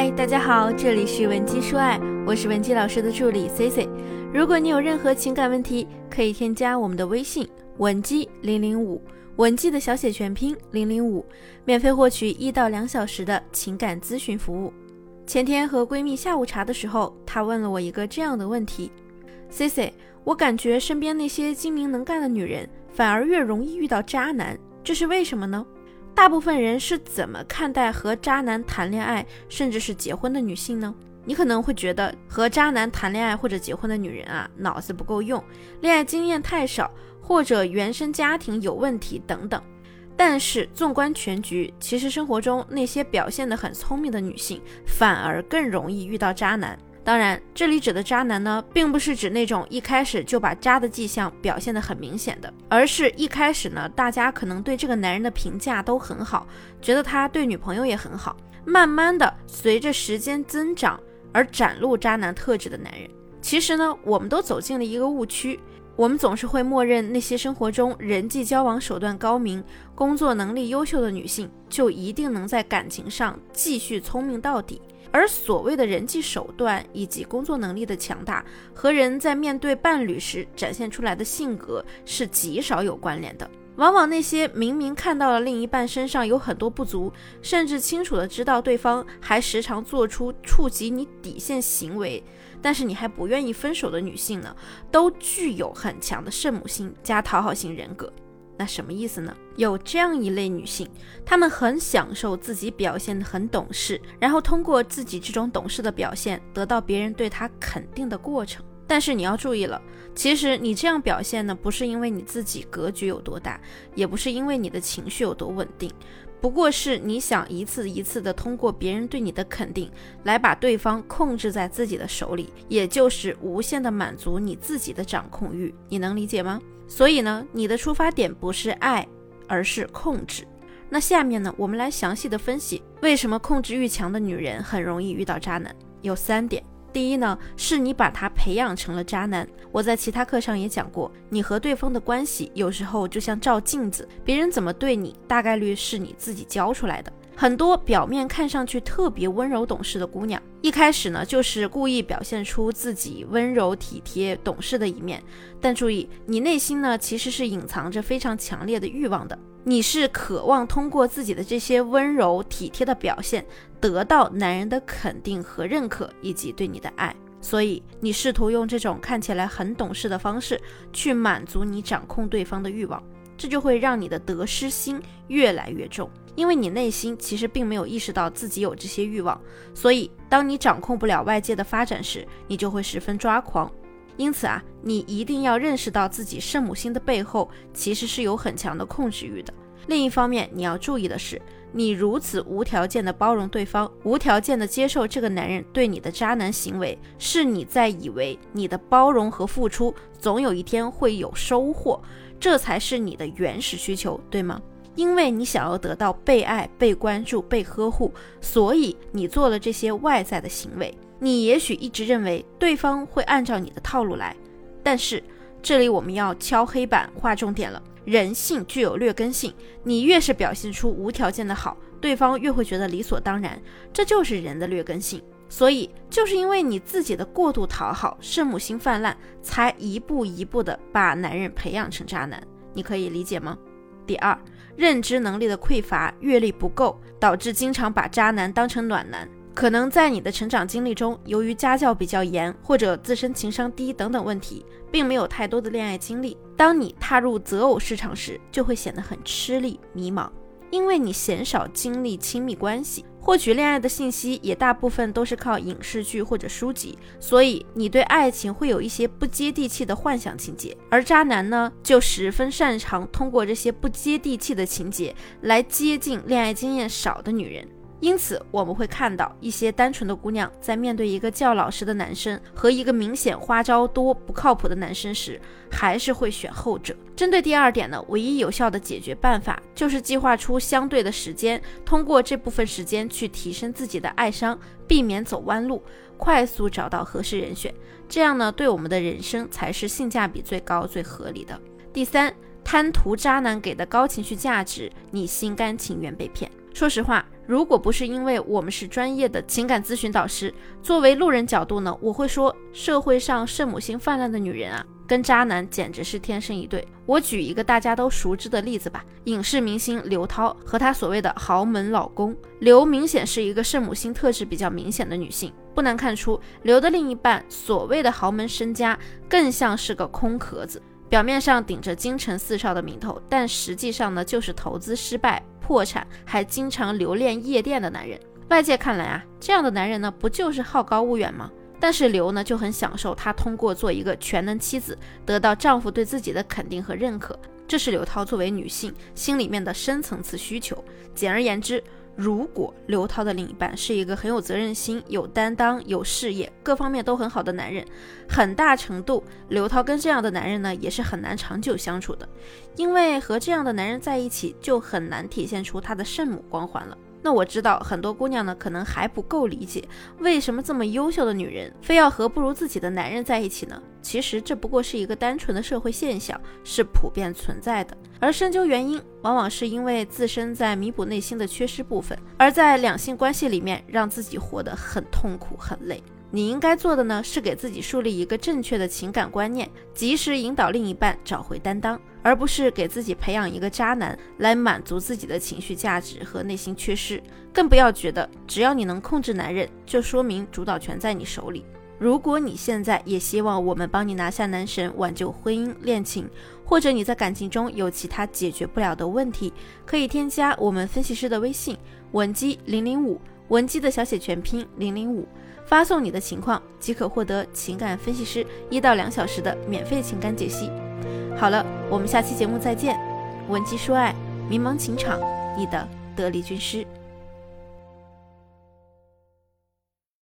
嗨，大家好，这里是文姬说爱，我是文姬老师的助理 C C。如果你有任何情感问题，可以添加我们的微信文姬零零五，文姬的小写全拼零零五，免费获取一到两小时的情感咨询服务。前天和闺蜜下午茶的时候，她问了我一个这样的问题：C C，我感觉身边那些精明能干的女人，反而越容易遇到渣男，这是为什么呢？大部分人是怎么看待和渣男谈恋爱，甚至是结婚的女性呢？你可能会觉得和渣男谈恋爱或者结婚的女人啊，脑子不够用，恋爱经验太少，或者原生家庭有问题等等。但是纵观全局，其实生活中那些表现得很聪明的女性，反而更容易遇到渣男。当然，这里指的渣男呢，并不是指那种一开始就把渣的迹象表现得很明显的，而是一开始呢，大家可能对这个男人的评价都很好，觉得他对女朋友也很好，慢慢的随着时间增长而展露渣男特质的男人。其实呢，我们都走进了一个误区，我们总是会默认那些生活中人际交往手段高明、工作能力优秀的女性，就一定能在感情上继续聪明到底。而所谓的人际手段以及工作能力的强大，和人在面对伴侣时展现出来的性格是极少有关联的。往往那些明明看到了另一半身上有很多不足，甚至清楚的知道对方还时常做出触及你底线行为，但是你还不愿意分手的女性呢，都具有很强的圣母心加讨好型人格。那什么意思呢？有这样一类女性，她们很享受自己表现得很懂事，然后通过自己这种懂事的表现，得到别人对她肯定的过程。但是你要注意了，其实你这样表现呢，不是因为你自己格局有多大，也不是因为你的情绪有多稳定，不过是你想一次一次的通过别人对你的肯定，来把对方控制在自己的手里，也就是无限的满足你自己的掌控欲。你能理解吗？所以呢，你的出发点不是爱，而是控制。那下面呢，我们来详细的分析为什么控制欲强的女人很容易遇到渣男。有三点。第一呢，是你把他培养成了渣男。我在其他课上也讲过，你和对方的关系有时候就像照镜子，别人怎么对你，大概率是你自己教出来的。很多表面看上去特别温柔懂事的姑娘，一开始呢就是故意表现出自己温柔体贴、懂事的一面。但注意，你内心呢其实是隐藏着非常强烈的欲望的。你是渴望通过自己的这些温柔体贴的表现，得到男人的肯定和认可，以及对你的爱。所以你试图用这种看起来很懂事的方式去满足你掌控对方的欲望，这就会让你的得失心越来越重。因为你内心其实并没有意识到自己有这些欲望，所以当你掌控不了外界的发展时，你就会十分抓狂。因此啊，你一定要认识到自己圣母心的背后其实是有很强的控制欲的。另一方面，你要注意的是，你如此无条件的包容对方，无条件的接受这个男人对你的渣男行为，是你在以为你的包容和付出总有一天会有收获，这才是你的原始需求，对吗？因为你想要得到被爱、被关注、被呵护，所以你做了这些外在的行为。你也许一直认为对方会按照你的套路来，但是这里我们要敲黑板划重点了：人性具有劣根性，你越是表现出无条件的好，对方越会觉得理所当然，这就是人的劣根性。所以就是因为你自己的过度讨好、圣母心泛滥，才一步一步的把男人培养成渣男。你可以理解吗？第二。认知能力的匮乏、阅历不够，导致经常把渣男当成暖男。可能在你的成长经历中，由于家教比较严，或者自身情商低等等问题，并没有太多的恋爱经历。当你踏入择偶市场时，就会显得很吃力、迷茫。因为你鲜少经历亲密关系，获取恋爱的信息也大部分都是靠影视剧或者书籍，所以你对爱情会有一些不接地气的幻想情节。而渣男呢，就十分擅长通过这些不接地气的情节来接近恋爱经验少的女人。因此，我们会看到一些单纯的姑娘在面对一个较老实的男生和一个明显花招多、不靠谱的男生时，还是会选后者。针对第二点呢，唯一有效的解决办法就是计划出相对的时间，通过这部分时间去提升自己的爱商，避免走弯路，快速找到合适人选。这样呢，对我们的人生才是性价比最高、最合理的。第三，贪图渣男给的高情绪价值，你心甘情愿被骗。说实话，如果不是因为我们是专业的情感咨询导师，作为路人角度呢，我会说社会上圣母心泛滥的女人啊。跟渣男简直是天生一对。我举一个大家都熟知的例子吧，影视明星刘涛和她所谓的豪门老公刘，明显是一个圣母心特质比较明显的女性。不难看出，刘的另一半所谓的豪门身家，更像是个空壳子，表面上顶着京城四少的名头，但实际上呢，就是投资失败、破产，还经常留恋夜店的男人。外界看来啊，这样的男人呢，不就是好高骛远吗？但是刘呢就很享受，她通过做一个全能妻子，得到丈夫对自己的肯定和认可，这是刘涛作为女性心里面的深层次需求。简而言之，如果刘涛的另一半是一个很有责任心、有担当、有事业，各方面都很好的男人，很大程度刘涛跟这样的男人呢也是很难长久相处的，因为和这样的男人在一起就很难体现出她的圣母光环了。那我知道很多姑娘呢，可能还不够理解，为什么这么优秀的女人非要和不如自己的男人在一起呢？其实这不过是一个单纯的社会现象，是普遍存在的。而深究原因，往往是因为自身在弥补内心的缺失部分，而在两性关系里面让自己活得很痛苦、很累。你应该做的呢，是给自己树立一个正确的情感观念，及时引导另一半找回担当，而不是给自己培养一个渣男来满足自己的情绪价值和内心缺失。更不要觉得只要你能控制男人，就说明主导权在你手里。如果你现在也希望我们帮你拿下男神，挽救婚姻恋情，或者你在感情中有其他解决不了的问题，可以添加我们分析师的微信文姬零零五，文姬的小写全拼零零五。发送你的情况，即可获得情感分析师一到两小时的免费情感解析。好了，我们下期节目再见。文姬说爱，迷茫情场，你的得力军师。